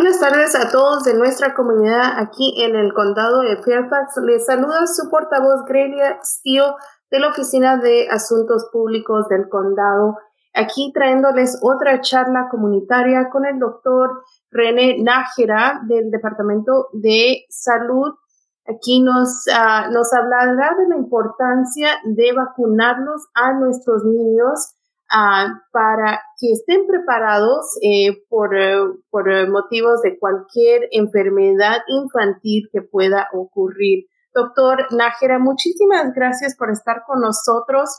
Buenas tardes a todos de nuestra comunidad aquí en el condado de Fairfax. Les saluda su portavoz Grelia Steele de la Oficina de Asuntos Públicos del condado. Aquí trayéndoles otra charla comunitaria con el doctor René Nájera del Departamento de Salud. Aquí nos, uh, nos hablará de la importancia de vacunarlos a nuestros niños Ah, para que estén preparados eh, por, eh, por motivos de cualquier enfermedad infantil que pueda ocurrir. Doctor Nájera, muchísimas gracias por estar con nosotros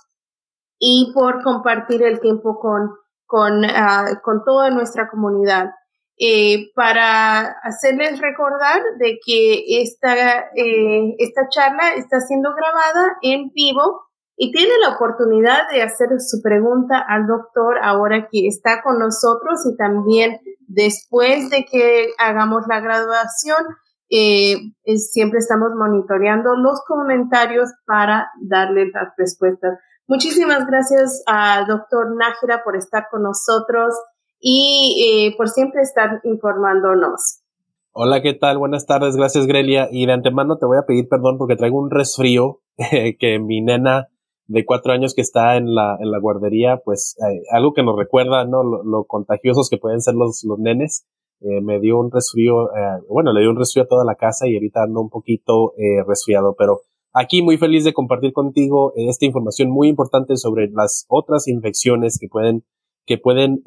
y por compartir el tiempo con, con, ah, con toda nuestra comunidad. Eh, para hacerles recordar de que esta, esta charla está siendo grabada en vivo y tiene la oportunidad de hacer su pregunta al doctor ahora que está con nosotros y también después de que hagamos la graduación. Eh, siempre estamos monitoreando los comentarios para darle las respuestas. Muchísimas gracias a doctor Nájera por estar con nosotros y eh, por siempre estar informándonos. Hola, ¿qué tal? Buenas tardes, gracias Grelia. Y de antemano te voy a pedir perdón porque traigo un resfrío que mi nena de cuatro años que está en la, en la guardería, pues eh, algo que nos recuerda, ¿no? Lo, contagiosos que pueden ser los, los nenes. Eh, me dio un resfrío, eh, bueno, le dio un resfrío a toda la casa y ahorita ando un poquito resfriado, pero aquí muy feliz de compartir contigo esta información muy importante sobre las otras infecciones que pueden, que pueden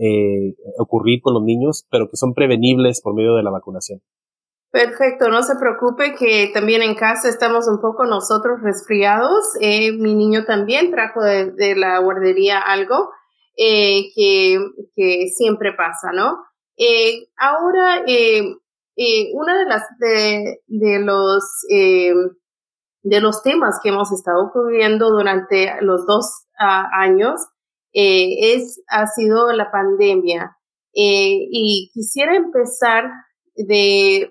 ocurrir con los niños, pero que son prevenibles por medio de la vacunación. Perfecto, no se preocupe que también en casa estamos un poco nosotros resfriados. Eh, mi niño también trajo de, la guardería algo eh, que, que, siempre pasa, ¿no? Eh, ahora, una de las de, de los de los temas que hemos estado cubriendo durante los dos años es ha sido la pandemia y quisiera empezar de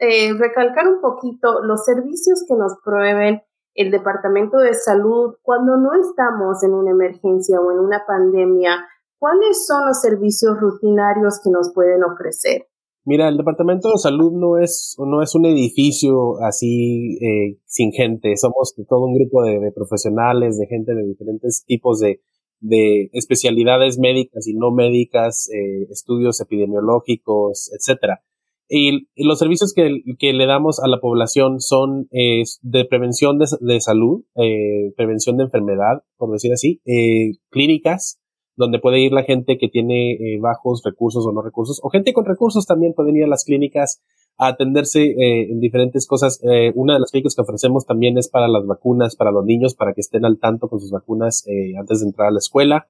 eh, recalcar un poquito los servicios que nos proveen el Departamento de Salud cuando no estamos en una emergencia o en una pandemia. ¿Cuáles son los servicios rutinarios que nos pueden ofrecer? Mira, el Departamento de Salud no es, no es un edificio así eh, sin gente. Somos todo un grupo de, profesionales, de gente de diferentes tipos de, de especialidades médicas y no médicas, eh, estudios epidemiológicos, etcétera. Y, los servicios que, que, le damos a la población son eh, de prevención de, de salud, eh, prevención de enfermedad, por decir así, eh, clínicas, donde puede ir la gente que tiene eh, bajos recursos o no recursos, o gente con recursos también pueden ir a las clínicas a atenderse eh, en diferentes cosas. una de las clínicas que ofrecemos también es para las vacunas, para los niños, para que estén al tanto con sus vacunas antes de entrar a la escuela.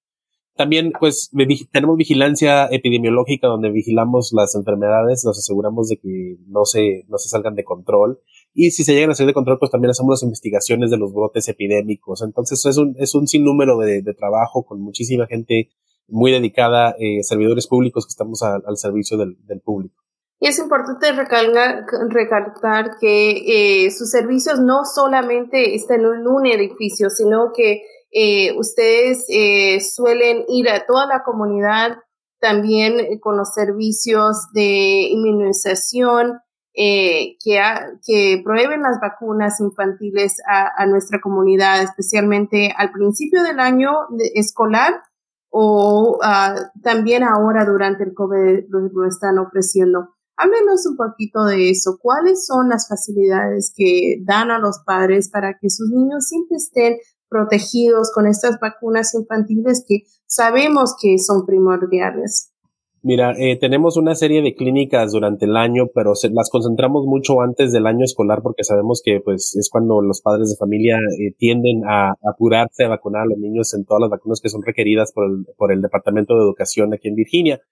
También, pues, tenemos vigilancia epidemiológica donde vigilamos las enfermedades, nos aseguramos de que no se, no se salgan de control. Y si se llegan a salir de control, pues también hacemos las investigaciones de los brotes epidémicos. Entonces, es un, es un sinnúmero de, de trabajo con muchísima gente muy dedicada, eh, servidores públicos que estamos al servicio del, del, público. Y es importante recalcar, recalcar que eh, sus servicios no solamente están en un edificio, sino que eh, ustedes eh, suelen ir a toda la comunidad también eh, con los servicios de inmunización que, que prueben las vacunas infantiles a, nuestra comunidad, especialmente al principio del año escolar o ah, también ahora durante el COVID lo, están ofreciendo. Háblenos un poquito de eso. ¿Cuáles son las facilidades que dan a los padres para que sus niños siempre estén protegidos con estas vacunas infantiles que sabemos que son primordiales. Mira, eh, tenemos una serie de clínicas durante el año, pero las concentramos mucho antes del año escolar porque sabemos que pues es cuando los padres de familia eh, tienden a, apurarse a vacunar a los niños en todas las vacunas que son requeridas por el, por el Departamento de Educación aquí en Virginia.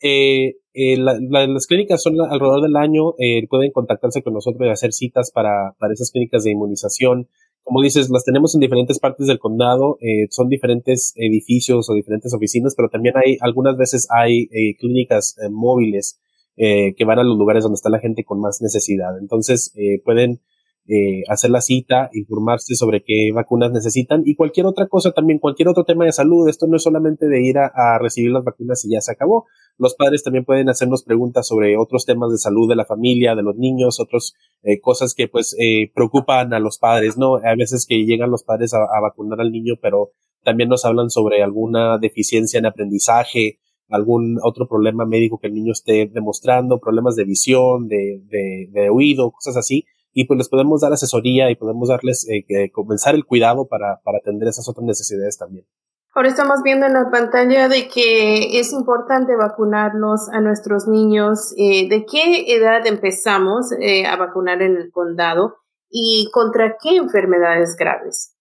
Eh, las clínicas son alrededor del año, pueden contactarse con nosotros y hacer citas para, para esas clínicas de inmunización como dices, las tenemos en diferentes partes del condado, eh, son diferentes edificios o diferentes oficinas, pero también hay, algunas veces hay eh, clínicas eh, móviles que van a los lugares donde está la gente con más necesidad. Entonces, pueden eh, hacer la cita, informarse sobre qué vacunas necesitan y cualquier otra cosa también, cualquier otro tema de salud. Esto no es solamente de ir a, recibir las vacunas y ya se acabó. Los padres también pueden hacernos preguntas sobre otros temas de salud de la familia, de los niños, otras eh, cosas que pues eh, preocupan a los padres, ¿no? A veces que llegan los padres a, vacunar al niño, pero también nos hablan sobre alguna deficiencia en aprendizaje, algún otro problema médico que el niño esté demostrando, problemas de visión, de, de, de oído, cosas así y pues les podemos dar asesoría y podemos darles, eh, comenzar el cuidado para, para atender esas otras necesidades también. Ahora estamos viendo en la pantalla de que es importante vacunarlos a nuestros niños. Eh, ¿De qué edad empezamos eh, a vacunar en el condado y contra qué enfermedades graves?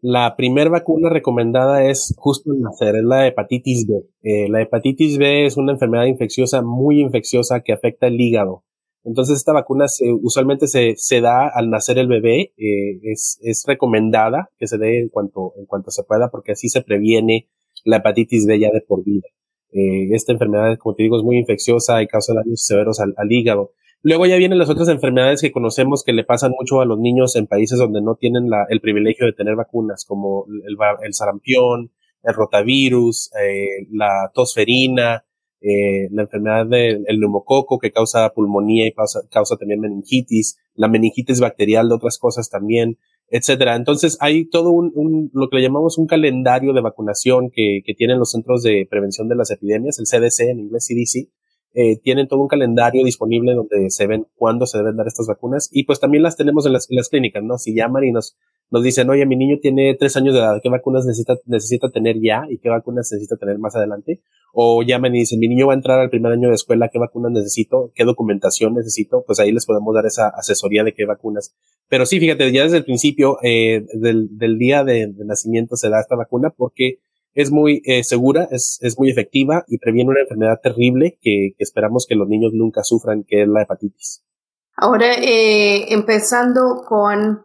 La primera vacuna recomendada es justo al nacer, es la hepatitis B. Eh, la hepatitis B es una enfermedad infecciosa muy infecciosa que afecta el hígado. Entonces esta vacuna se, usualmente se, se da al nacer el bebé, eh, es, es recomendada que se dé en cuanto, en cuanto se pueda porque así se previene la hepatitis B ya de por vida. Eh, esta enfermedad, como te digo, es muy infecciosa y causa daños severos al, al, hígado. Luego ya vienen las otras enfermedades que conocemos que le pasan mucho a los niños en países donde no tienen la, el privilegio de tener vacunas, como el, el sarampión, el rotavirus, eh, la tosferina, eh, la enfermedad del neumococo que causa pulmonía y causa, también meningitis, la meningitis bacterial de otras cosas también, etcétera. Entonces hay todo un, lo que le llamamos un calendario de vacunación que, que tienen los centros de prevención de las epidemias, el CDC en inglés CDC, eh, tienen todo un calendario disponible donde se ven cuándo se deben dar estas vacunas y pues también las tenemos en las, en las clínicas, ¿no? Si llaman y nos, nos dicen, oye, mi niño tiene tres años de edad, ¿qué vacunas necesita, necesita tener ya y qué vacunas necesita tener más adelante? O llaman y dicen, mi niño va a entrar al primer año de escuela, ¿qué vacunas necesito? ¿Qué documentación necesito? Pues ahí les podemos dar esa asesoría de qué vacunas. Pero sí, fíjate, ya desde el principio eh, del, día de, nacimiento se da esta vacuna porque es muy eh, segura, es, es muy efectiva y previene una enfermedad terrible que, que esperamos que los niños nunca sufran, que es la hepatitis. Ahora, eh, empezando con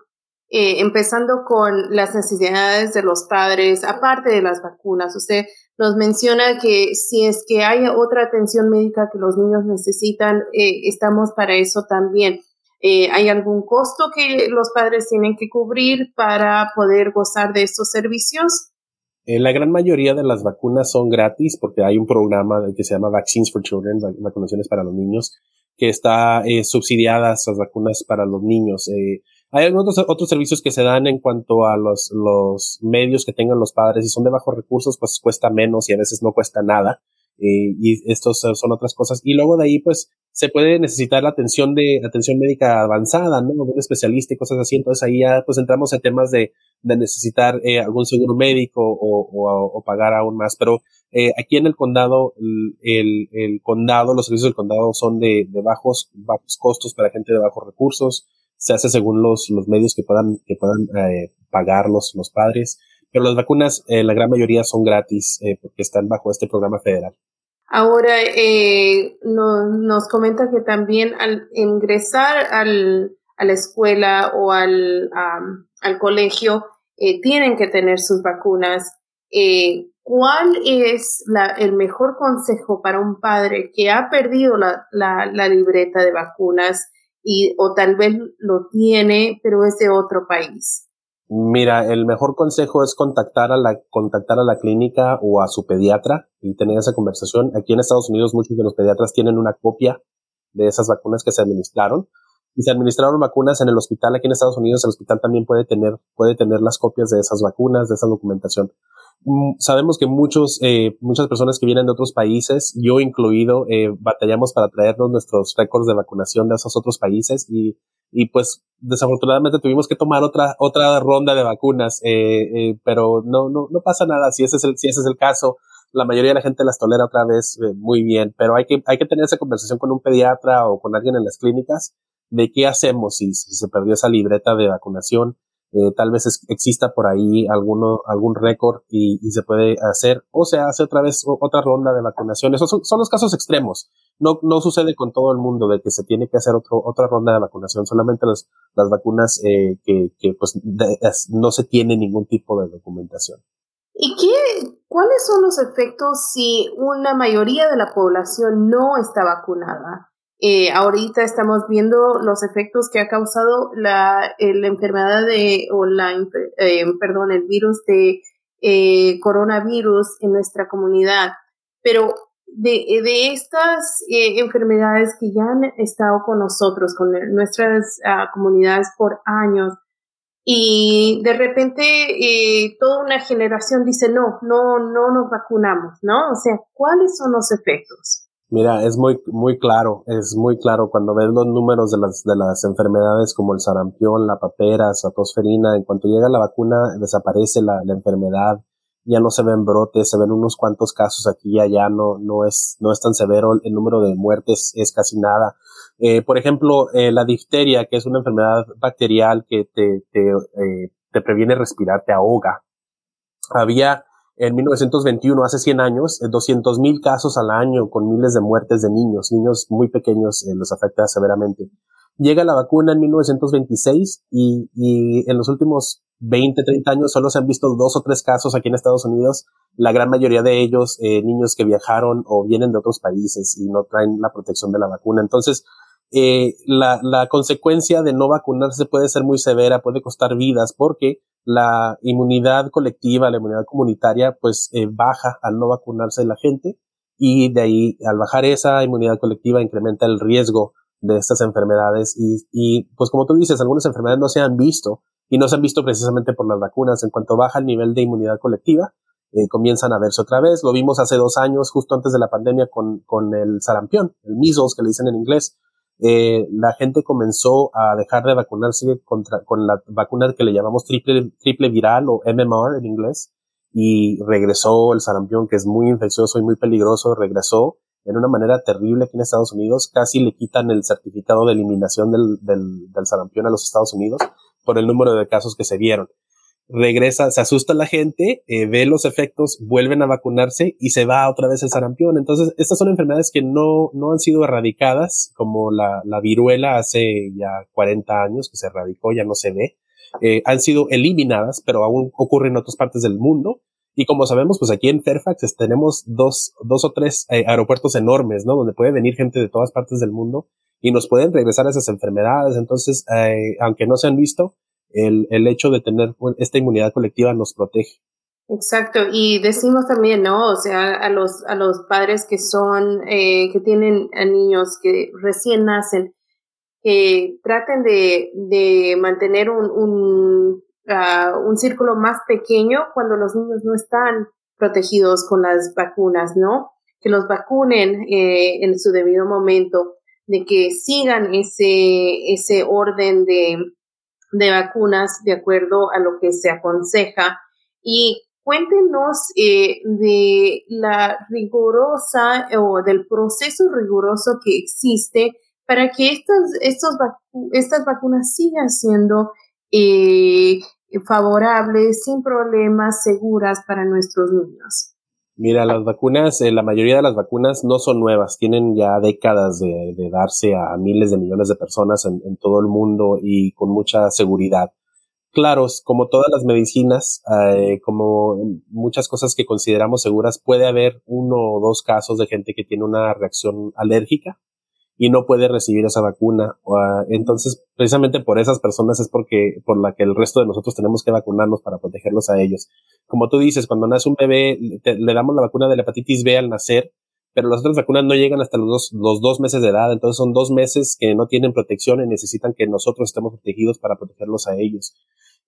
eh, empezando con las necesidades de los padres, aparte de las vacunas. Usted nos menciona que si es que hay otra atención médica que los niños necesitan, eh, estamos para eso también. Eh, ¿Hay algún costo que los padres tienen que cubrir para poder gozar de estos servicios? la gran mayoría de las vacunas son gratis porque hay un programa que se llama Vaccines for Children, vacunaciones para los niños, que está subsidiada esas vacunas para los niños. Hay algunos otros servicios que se dan en cuanto a los, los medios que tengan los padres. Si son de bajos recursos, pues cuesta menos y a veces no cuesta nada. Eh, y estos son otras cosas. Y luego de ahí, pues, se puede necesitar la atención de, atención médica avanzada, ¿no? Un especialista y cosas así. Entonces ahí ya, pues, entramos en temas de, de necesitar eh, algún seguro médico o, o, o, pagar aún más. Pero eh, aquí en el condado, el, el condado, los servicios del condado son de, de bajos, bajos costos para gente de bajos recursos se hace según los, los medios que puedan, que puedan eh, pagar los, padres. Pero las vacunas, eh, la gran mayoría son gratis eh, porque están bajo este programa federal. Ahora, eh, no, nos comenta que también al ingresar al, a la escuela o al, al colegio, tienen que tener sus vacunas. ¿Cuál es la, el mejor consejo para un padre que ha perdido la, la libreta de vacunas? Y, o tal vez lo tiene, pero es de otro país? Mira, el mejor consejo es contactar a la, contactar a la clínica o a su pediatra y tener esa conversación. Aquí en Estados Unidos muchos de los pediatras tienen una copia de esas vacunas que se administraron y se administraron vacunas en el hospital aquí en Estados Unidos. El hospital también puede tener, puede tener las copias de esas vacunas, de esa documentación. Mm, sabemos que muchos, eh, muchas personas que vienen de otros países, yo incluido, eh, batallamos para traernos nuestros récords de vacunación de esos otros países y, y pues desafortunadamente tuvimos que tomar otra, otra ronda de vacunas, eh, eh pero no, no, no pasa nada si ese es el, si ese es el caso. La mayoría de la gente las tolera otra vez eh, muy bien, pero hay que, hay que tener esa conversación con un pediatra o con alguien en las clínicas de qué hacemos si, si se perdió esa libreta de vacunación eh, tal vez exista por ahí alguno, algún récord y, se puede hacer o se hace otra vez otra ronda de vacunación. Esos son, son, los casos extremos. No, no sucede con todo el mundo de que se tiene que hacer otro, otra ronda de vacunación. Solamente las, las vacunas eh, que, que pues no se tiene ningún tipo de documentación. ¿Y qué, cuáles son los efectos si una mayoría de la población no está vacunada? Eh, ahorita estamos viendo los efectos que ha causado la, la enfermedad de, o la, eh, perdón, el virus de eh, coronavirus en nuestra comunidad. Pero de, de estas enfermedades que ya han estado con nosotros, con nuestras ah, comunidades por años, y de repente toda una generación dice, no, no, no nos vacunamos, ¿no? O sea, ¿cuáles son los efectos? Mira, es muy, muy claro, es muy claro cuando ves los números de las, de las enfermedades como el sarampión, la papera, la tosferina, en cuanto llega la vacuna desaparece la, la enfermedad, ya no se ven brotes, se ven unos cuantos casos aquí y allá, no, no es, no es tan severo, el número de muertes es casi nada. Eh, por ejemplo, eh, la difteria, que es una enfermedad bacterial que te, te, eh, te previene respirar, te ahoga. Había en 1921, hace 100 años, 200 eh, mil casos al año con miles de muertes de niños, niños muy pequeños eh, los afecta severamente. Llega la vacuna en 1926 y, y en los últimos 20, 30 años solo se han visto dos o tres casos aquí en Estados Unidos, la gran mayoría de ellos eh, niños que viajaron o vienen de otros países y no traen la protección de la vacuna. Entonces, eh, la, la consecuencia de no vacunarse puede ser muy severa, puede costar vidas porque la inmunidad colectiva, la inmunidad comunitaria, pues eh, baja al no vacunarse la gente y de ahí al bajar esa inmunidad colectiva incrementa el riesgo de estas enfermedades y, pues como tú dices, algunas enfermedades no se han visto y no se han visto precisamente por las vacunas. En cuanto baja el nivel de inmunidad colectiva, eh, comienzan a verse otra vez. Lo vimos hace dos años, justo antes de la pandemia, con, con el sarampión, el measles que le dicen en inglés eh, la gente comenzó a dejar de vacunarse contra, con la vacuna que le llamamos triple, triple viral o MMR en inglés y regresó el sarampión que es muy infeccioso y muy peligroso, regresó en una manera terrible aquí en Estados Unidos, casi le quitan el certificado de eliminación del, del, del sarampión a los Estados Unidos por el número de casos que se vieron regresa, se asusta la gente, eh, ve los efectos, vuelven a vacunarse y se va otra vez el sarampión. Entonces, estas son enfermedades que no, no han sido erradicadas, como la, la viruela hace ya 40 años que se erradicó, ya no se ve. Eh, han sido eliminadas, pero aún ocurren en otras partes del mundo. Y como sabemos, pues aquí en Fairfax tenemos dos, dos o tres eh, aeropuertos enormes, ¿no? Donde puede venir gente de todas partes del mundo y nos pueden regresar esas enfermedades. Entonces, aunque no se han visto, el, el hecho de tener esta inmunidad colectiva nos protege. Exacto, y decimos también, ¿no? O sea, a los, a los padres que son, eh, que tienen a niños que recién nacen, que traten de, de mantener un, un, uh, un círculo más pequeño cuando los niños no están protegidos con las vacunas, ¿no? Que los vacunen eh, en su debido momento, de que sigan ese, ese orden de, de vacunas de acuerdo a lo que se aconseja y cuéntenos eh, de la rigurosa o del proceso riguroso que existe para que estas, estas vacunas sigan siendo eh, favorables, sin problemas, seguras para nuestros niños. Mira, las vacunas, eh, la mayoría de las vacunas no son nuevas, tienen ya décadas de, darse a miles de millones de personas en, todo el mundo y con mucha seguridad. Claro, como todas las medicinas, eh, como muchas cosas que consideramos seguras, puede haber uno o dos casos de gente que tiene una reacción alérgica y no puede recibir esa vacuna. Ah, entonces, precisamente por esas personas es porque, por la que el resto de nosotros tenemos que vacunarnos para protegerlos a ellos. Como tú dices, cuando nace un bebé, le damos la vacuna de la hepatitis B al nacer, pero las otras vacunas no llegan hasta los dos, los dos meses de edad, entonces son dos meses que no tienen protección y necesitan que nosotros estemos protegidos para protegerlos a ellos.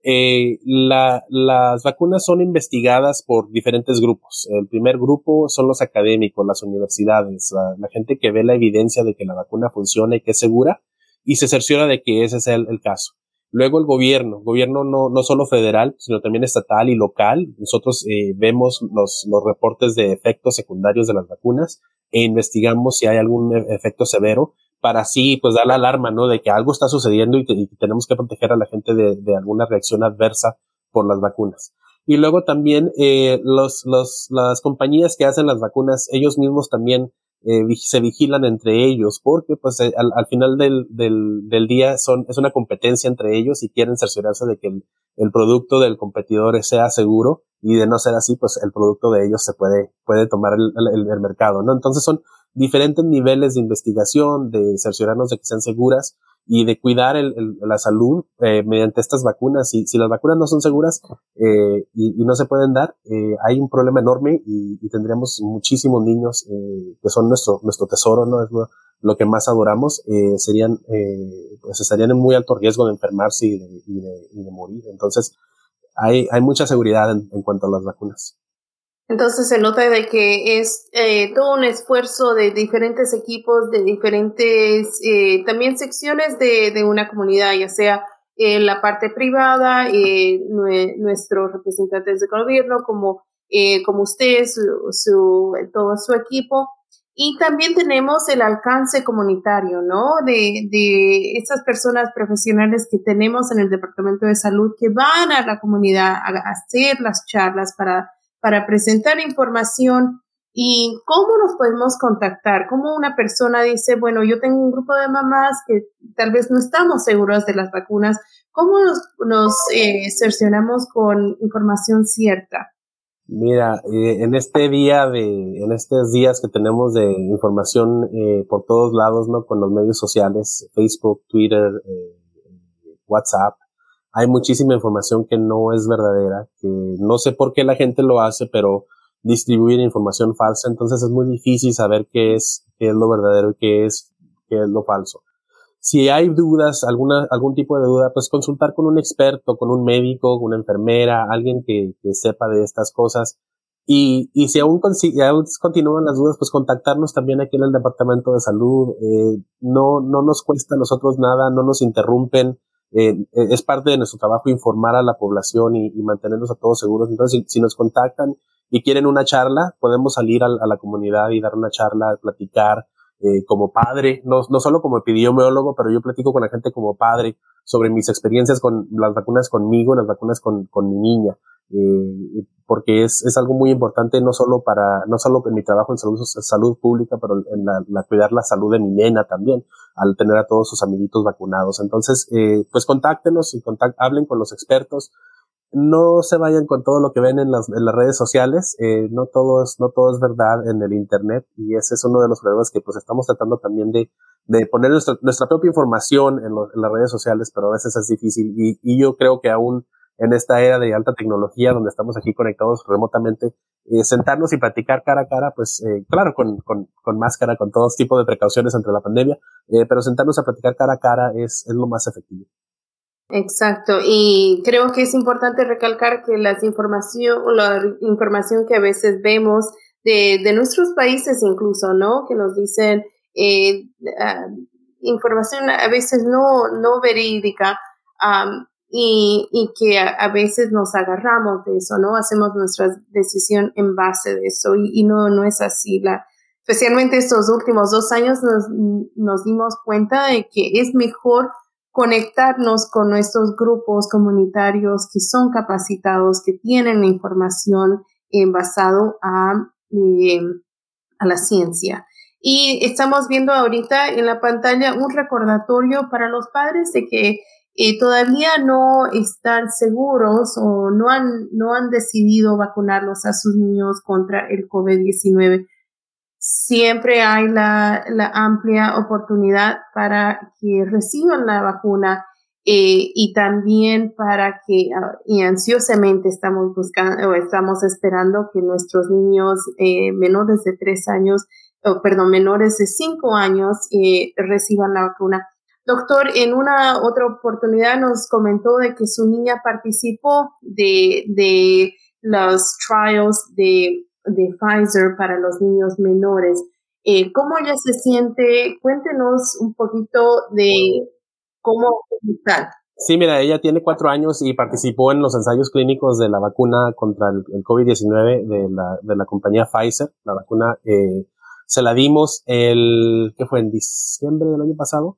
Eh, la, las vacunas son investigadas por diferentes grupos. El primer grupo son los académicos, las universidades, la, gente que ve la evidencia de que la vacuna funciona y que es segura y se cerciora de que ese es el, caso. Luego el gobierno, gobierno no, no solo federal, sino también estatal y local. Nosotros eh, vemos los, los reportes de efectos secundarios de las vacunas e investigamos si hay algún e, efecto severo para así pues dar la alarma, ¿no? De que algo está sucediendo y, tenemos que proteger a la gente de, de, alguna reacción adversa por las vacunas. Y luego también eh, los, los, las compañías que hacen las vacunas, ellos mismos también eh, se vigilan entre ellos, porque pues eh, al, al, final del, del, del, día son, es una competencia entre ellos y quieren cerciorarse de que el, el, producto del competidor sea seguro y de no ser así, pues el producto de ellos se puede, puede tomar el, el, el mercado, ¿no? Entonces son, diferentes niveles de investigación, de cerciorarnos de que sean seguras y de cuidar el, la salud eh, mediante estas vacunas. Si las vacunas no son seguras eh, y, no se pueden dar, eh, hay un problema enorme y, tendríamos muchísimos niños eh, que son nuestro, nuestro tesoro, ¿no? Es lo, que más adoramos, eh, serían, pues estarían en muy alto riesgo de enfermarse y de, y de, de morir. Entonces, hay, hay mucha seguridad en cuanto a las vacunas. Entonces se nota de que es eh, todo un esfuerzo de diferentes equipos, de diferentes eh, también secciones de, de, una comunidad, ya sea eh, la parte privada, eh, nuestros representantes de gobierno, como, como usted, su, todo su equipo. Y también tenemos el alcance comunitario, ¿no? De, de estas personas profesionales que tenemos en el Departamento de Salud que van a la comunidad a hacer las charlas para para presentar información y cómo nos podemos contactar, cómo una persona dice, bueno, yo tengo un grupo de mamás que tal vez no estamos seguros de las vacunas, ¿cómo nos, eh, cercioramos con información cierta? Mira, eh, en este día de, en estos días que tenemos de información eh, por todos lados, ¿no? Con los medios sociales, Facebook, Twitter, eh, WhatsApp, hay muchísima información que no es verdadera, que no sé por qué la gente lo hace, pero distribuyen información falsa, entonces es muy difícil saber qué es, qué es lo verdadero y qué es, lo falso. Si hay dudas, alguna, algún tipo de duda, pues consultar con un experto, con un médico, una enfermera, alguien que, sepa de estas cosas. Y, y si aún, si aún, continúan las dudas, pues contactarnos también aquí en el Departamento de Salud. Eh, no, no nos cuesta a nosotros nada, no nos interrumpen eh, es parte de nuestro trabajo informar a la población y, mantenernos a todos seguros. Entonces, si, nos contactan y quieren una charla, podemos salir a, la comunidad y dar una charla, platicar eh, como padre, no, no solo como epidemiólogo, pero yo platico con la gente como padre sobre mis experiencias con las vacunas conmigo, las vacunas con mi niña eh, porque es, es algo muy importante no solo para, no solo en mi trabajo en salud, salud pública, pero en la, cuidar la salud de mi nena también, al tener a todos sus amiguitos vacunados. Entonces, eh, pues contáctenos y contact, hablen con los expertos. No se vayan con todo lo que ven en las, las redes sociales, eh, no todo es, no todo es verdad en el internet y ese es uno de los problemas que pues estamos tratando también de, de poner nuestra, nuestra propia información en, lo, las redes sociales, pero a veces es difícil y, y yo creo que aún en esta era de alta tecnología donde estamos aquí conectados remotamente, eh, sentarnos y platicar cara a cara, pues eh, claro, con, con, con, máscara, con todo tipo de precauciones entre la pandemia, eh, pero sentarnos a platicar cara a cara es, es lo más efectivo. Exacto, y creo que es importante recalcar que las información, la información que a veces vemos de, de nuestros países incluso, ¿no? Que nos dicen uh, información a veces no, no verídica, um, y, y que a, a, veces nos agarramos de eso, ¿no? Hacemos nuestra decisión en base de eso y, y no, no es así. La, especialmente estos últimos dos años nos, nos dimos cuenta de que es mejor conectarnos con nuestros grupos comunitarios que son capacitados, que tienen información en basado a, eh, a la ciencia. Y estamos viendo ahorita en la pantalla un recordatorio para los padres de que eh, todavía no están seguros o no han, no han decidido vacunarlos a sus niños contra el COVID-19. Siempre hay la, la, amplia oportunidad para que reciban la vacuna eh, y también para que, uh, y ansiosamente estamos buscando o estamos esperando que nuestros niños eh, menores de tres años, o perdón, menores de cinco años reciban la vacuna Doctor, en una otra oportunidad nos comentó de que su niña participó de, de los trials de, de Pfizer para los niños menores. Eh, ¿Cómo ella se siente? Cuéntenos un poquito de cómo está. Sí, mira, ella tiene cuatro años y participó en los ensayos clínicos de la vacuna contra el, el COVID-19 de la, de la compañía Pfizer. La vacuna eh, se la dimos el, ¿qué fue? En diciembre del año pasado.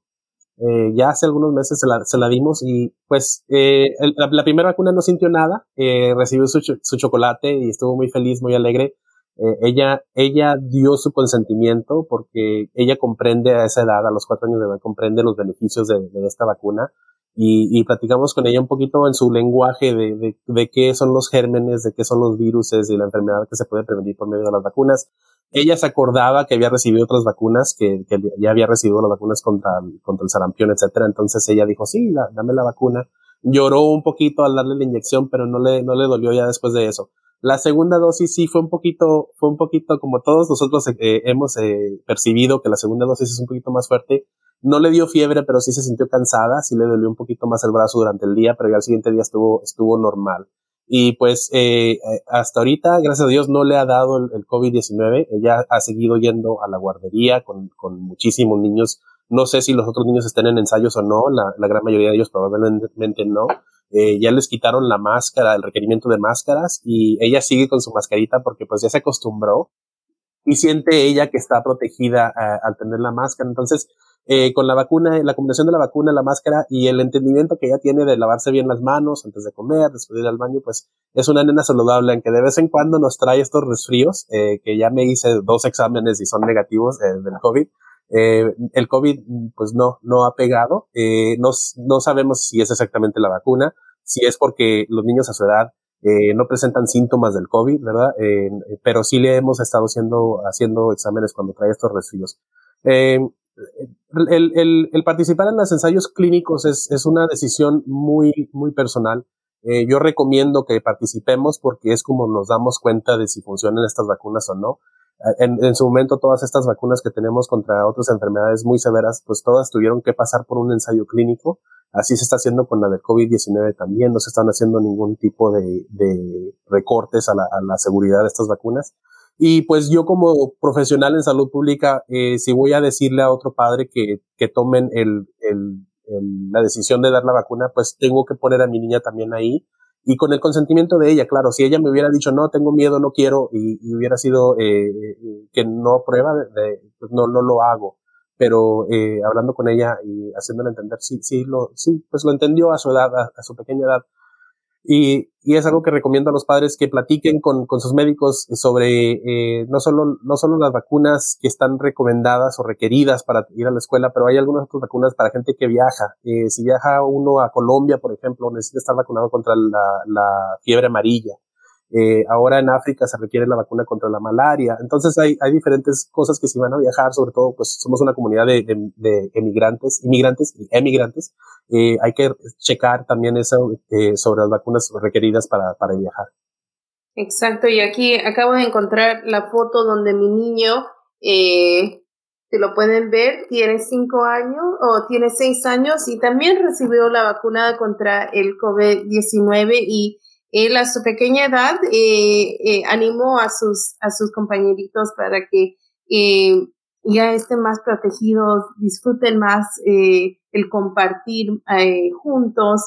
Eh, ya hace algunos meses se la, dimos y pues eh, la, primera vacuna no sintió nada, eh, recibió su, chocolate y estuvo muy feliz, muy alegre. Eh, ella, ella dio su consentimiento porque ella comprende a esa edad, a los cuatro años de edad, comprende los beneficios de, esta vacuna y, y, platicamos con ella un poquito en su lenguaje de, de, de, qué son los gérmenes, de qué son los virus y la enfermedad que se puede prevenir por medio de las vacunas. Ella se acordaba que había recibido otras vacunas, que, que ya había recibido las vacunas contra, el sarampión, etcétera. Entonces ella dijo, sí, dame la vacuna. Lloró un poquito al darle la inyección, pero no le, no le dolió ya después de eso. La segunda dosis sí fue un poquito, fue un poquito como todos nosotros eh, hemos eh, percibido que la segunda dosis es un poquito más fuerte. No le dio fiebre, pero sí se sintió cansada, sí le dolió un poquito más el brazo durante el día, pero ya al siguiente día estuvo, estuvo normal. Y pues eh, hasta ahorita, gracias a Dios, no le ha dado el, COVID-19. Ella ha seguido yendo a la guardería con, con, muchísimos niños. No sé si los otros niños estén en ensayos o no, la, la gran mayoría de ellos probablemente no. Eh, ya les quitaron la máscara, el requerimiento de máscaras y ella sigue con su mascarita porque pues ya se acostumbró y siente ella que está protegida eh, al tener la máscara. Entonces, eh, con la vacuna, la combinación de la vacuna, la máscara y el entendimiento que ella tiene de lavarse bien las manos antes de comer, después de ir al baño, pues es una nena saludable, aunque de vez en cuando nos trae estos resfríos, eh, que ya me hice dos exámenes y son negativos eh, del COVID. Eh, el COVID, pues no, no ha pegado. No, no sabemos si es exactamente la vacuna, si es porque los niños a su edad no presentan síntomas del COVID, ¿verdad? Pero sí le hemos estado haciendo, haciendo exámenes cuando trae estos resfríos. El, participar en los ensayos clínicos es, una decisión muy, muy personal. Eh, yo recomiendo que participemos porque es como nos damos cuenta de si funcionan estas vacunas o no. En, en, su momento todas estas vacunas que tenemos contra otras enfermedades muy severas, pues todas tuvieron que pasar por un ensayo clínico. Así se está haciendo con la del COVID-19 también. No se están haciendo ningún tipo de, recortes a la seguridad de estas vacunas. Y pues yo como profesional en salud pública, eh, si voy a decirle a otro padre que, que tomen el, el, la decisión de dar la vacuna, pues tengo que poner a mi niña también ahí y con el consentimiento de ella, claro, si ella me hubiera dicho no, tengo miedo, no quiero y, hubiera sido eh, que no aprueba, pues no, no lo hago. Pero eh, hablando con ella y haciéndole entender, sí, sí, lo, sí, pues lo entendió a su edad, a su pequeña edad. Y, y, es algo que recomiendo a los padres que platiquen con, con sus médicos sobre eh, no, solo, no solo las vacunas que están recomendadas o requeridas para ir a la escuela, pero hay algunas otras vacunas para gente que viaja. Eh, si viaja uno a Colombia, por ejemplo, necesita estar vacunado contra la, la fiebre amarilla. Eh, ahora en África se requiere la vacuna contra la malaria. Entonces hay, diferentes cosas que si van a viajar, sobre todo pues somos una comunidad de, emigrantes, inmigrantes y emigrantes. Eh, hay que checar también eso eh, sobre las vacunas requeridas para, para viajar. Exacto, y aquí acabo de encontrar la foto donde mi niño, si lo pueden ver, tiene cinco años o tiene seis años y también recibió la vacuna contra el COVID-19 y él a su pequeña edad eh, eh, animó a sus, a sus compañeritos para que eh, ya estén más protegidos, disfruten más el compartir juntos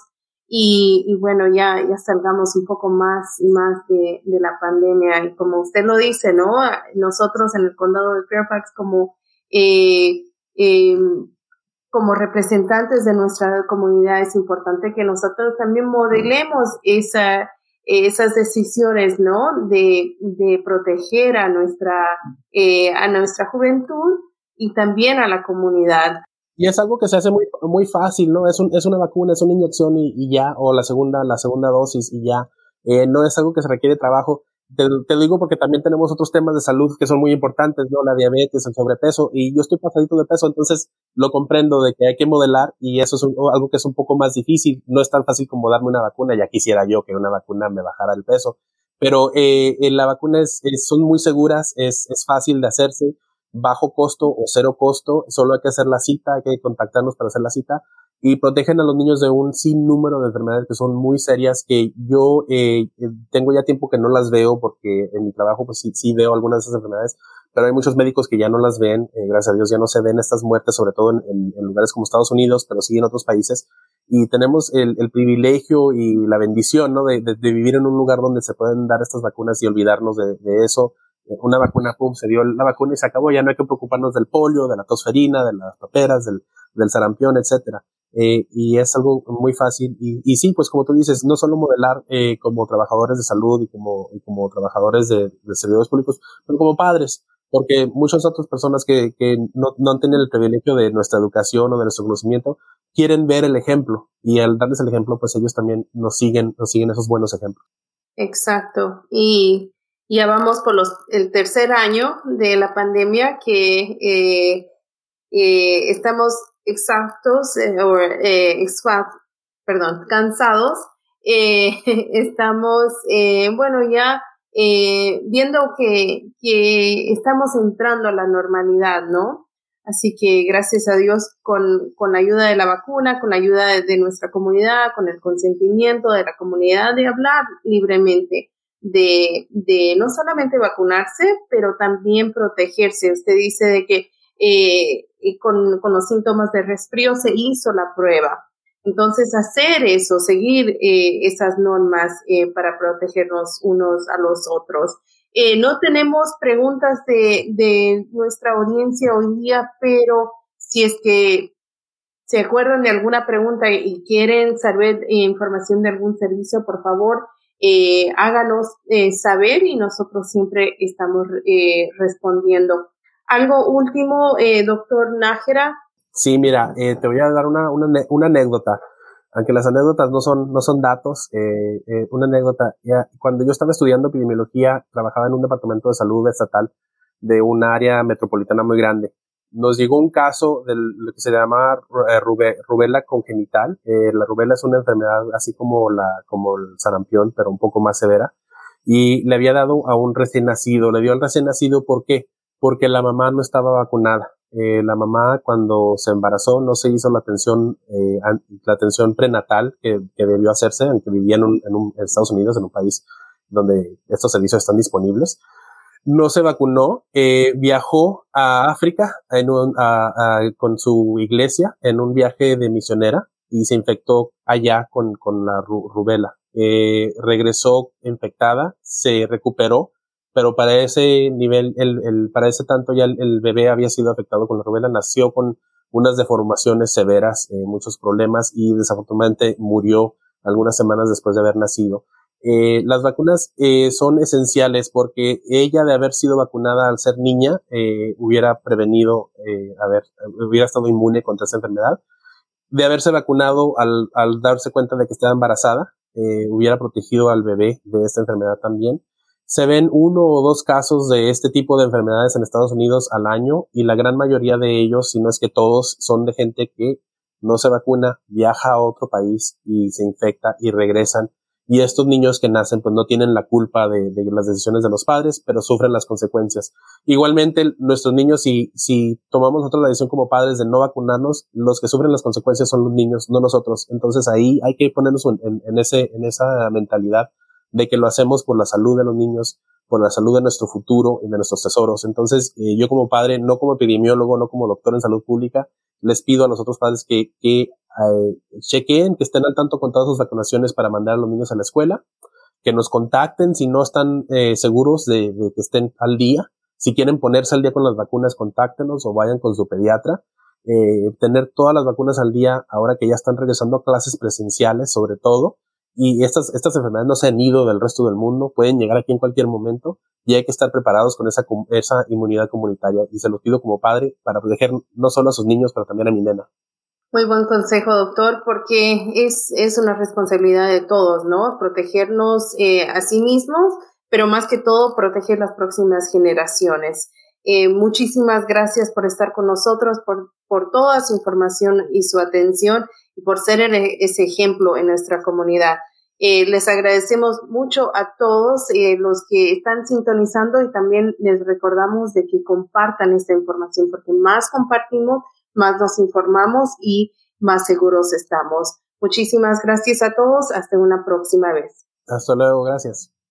y, bueno, ya, ya salgamos un poco más y más de, de la pandemia. Y como usted lo dice, ¿no? Nosotros en el condado de Fairfax como eh, como representantes de nuestra comunidad es importante que nosotros también modelemos esa, esas decisiones, ¿no? De, de proteger a nuestra, eh, a nuestra juventud y también a la comunidad. Y es algo que se hace muy, muy fácil, ¿no? Es, un, es una vacuna, es una inyección y, y ya, o la segunda, la segunda dosis y ya. Eh, no es algo que se requiere trabajo. Te, te, digo porque también tenemos otros temas de salud que son muy importantes, ¿no? La diabetes, el sobrepeso, y yo estoy pasadito de peso, entonces lo comprendo de que hay que modelar y eso es un, algo que es un poco más difícil. No es tan fácil como darme una vacuna, ya quisiera yo que una vacuna me bajara el peso, pero eh, la vacuna es, es, son muy seguras, es, es fácil de hacerse, bajo costo o cero costo, solo hay que hacer la cita, hay que contactarnos para hacer la cita y protegen a los niños de un sinnúmero de enfermedades que son muy serias que yo eh, tengo ya tiempo que no las veo porque en mi trabajo pues sí, sí veo algunas de esas enfermedades, pero hay muchos médicos que ya no las ven, eh, gracias a Dios ya no se ven estas muertes, sobre todo en, lugares como Estados Unidos, pero sí en otros países, y tenemos el, privilegio y la bendición ¿no? de, vivir en un lugar donde se pueden dar estas vacunas y olvidarnos de, de eso. Eh, una vacuna, pum, se dio la vacuna y se acabó, ya no hay que preocuparnos del polio, de la tosferina, de las paperas, del, del sarampión, etcétera. Eh, y es algo muy fácil. Y, sí, pues como tú dices, no solo modelar eh, como trabajadores de salud y como, como trabajadores de, de, servidores públicos, pero como padres, porque muchas otras personas que, que no, no han tenido el privilegio de nuestra educación o de nuestro conocimiento quieren ver el ejemplo y al darles el ejemplo, pues ellos también nos siguen, nos siguen esos buenos ejemplos. Exacto. Y Ya vamos por los, el tercer año de la pandemia que eh, eh, estamos exactos, eh, o, perdón, cansados. estamos, bueno, ya viendo que, que estamos entrando a la normalidad, ¿no? Así que gracias a Dios, con, con la ayuda de la vacuna, con la ayuda de, nuestra comunidad, con el consentimiento de la comunidad de hablar libremente, de, de no solamente vacunarse, pero también protegerse. Usted dice de que eh, con, con, los síntomas de resfrío se hizo la prueba. Entonces, hacer eso, seguir eh, esas normas eh, para protegernos unos a los otros. Eh, no tenemos preguntas de, nuestra audiencia hoy día, pero si es que se acuerdan de alguna pregunta y quieren saber eh, información de algún servicio, por favor, eh, háganos eh, saber y nosotros siempre estamos eh, respondiendo. Algo último, eh, doctor Nájera. Sí, mira, te voy a dar una, una, anécdota aunque las anécdotas no son, no son datos, eh, eh, una anécdota, cuando yo estaba estudiando epidemiología, trabajaba en un departamento de salud estatal de un área metropolitana muy grande. Nos llegó un caso de lo que se llama eh, rubela congenital. Eh, la rubela es una enfermedad así como la, como el sarampión, pero un poco más severa. Y le había dado a un recién nacido. Le dio al recién nacido, ¿por qué? Porque la mamá no estaba vacunada eh, la mamá cuando se embarazó no se hizo la atención, eh, la atención prenatal que, que, debió hacerse, aunque vivía en, un, en, un, en, Estados Unidos, en un país donde estos servicios están disponibles. No se vacunó, eh, viajó a África en un, a, a, con su iglesia en un viaje de misionera y se infectó allá con, con la rubela. Eh, regresó infectada, se recuperó, pero para ese nivel, el, el, para ese tanto ya el, bebé había sido afectado con la rubela, nació con unas deformaciones severas, eh, muchos problemas y desafortunadamente murió algunas semanas después de haber nacido. Eh, las vacunas eh, son esenciales porque ella de haber sido vacunada al ser niña eh, hubiera prevenido, eh, haber, hubiera estado inmune contra esa enfermedad. De haberse vacunado al, al darse cuenta de que estaba embarazada, eh, hubiera protegido al bebé de esta enfermedad también se ven uno o dos casos de este tipo de enfermedades en Estados Unidos al año y la gran mayoría de ellos, si no es que todos, son de gente que no se vacuna, viaja a otro país y se infecta y regresan. Y estos niños que nacen pues no tienen la culpa de, las decisiones de los padres, pero sufren las consecuencias. Igualmente, nuestros niños, si, si tomamos nosotros la decisión como padres de no vacunarnos, los que sufren las consecuencias son los niños, no nosotros. Entonces ahí hay que ponernos en ese, en esa mentalidad de que lo hacemos por la salud de los niños, por la salud de nuestro futuro y de nuestros tesoros. Entonces, eh, yo como padre, no como epidemiólogo, no como doctor en salud pública, les pido a los otros padres que, que eh, chequeen, que estén al tanto con todas sus vacunaciones para mandar a los niños a la escuela, que nos contacten si no están eh, seguros de, que estén al día. Si quieren ponerse al día con las vacunas, contáctenos o vayan con su pediatra. Eh, tener todas las vacunas al día ahora que ya están regresando a clases presenciales, sobre todo, y estas, estas enfermedades no se han ido del resto del mundo, pueden llegar aquí en cualquier momento y hay que estar preparados con esa, esa inmunidad comunitaria y se lo pido como padre para proteger no solo a sus niños, pero también a mi nena. Muy buen consejo, doctor, porque es, es una responsabilidad de todos, ¿no? Protegernos eh, a sí mismos, pero más que todo proteger las próximas generaciones. Eh, muchísimas gracias por estar con nosotros, por, por toda su información y su atención y por ser ese ejemplo en nuestra comunidad. Eh, les agradecemos mucho a todos eh, los que están sintonizando y también les recordamos de que compartan esta información porque más compartimos, más nos informamos y más seguros estamos. Muchísimas gracias a todos. Hasta una próxima vez. Hasta luego. Gracias.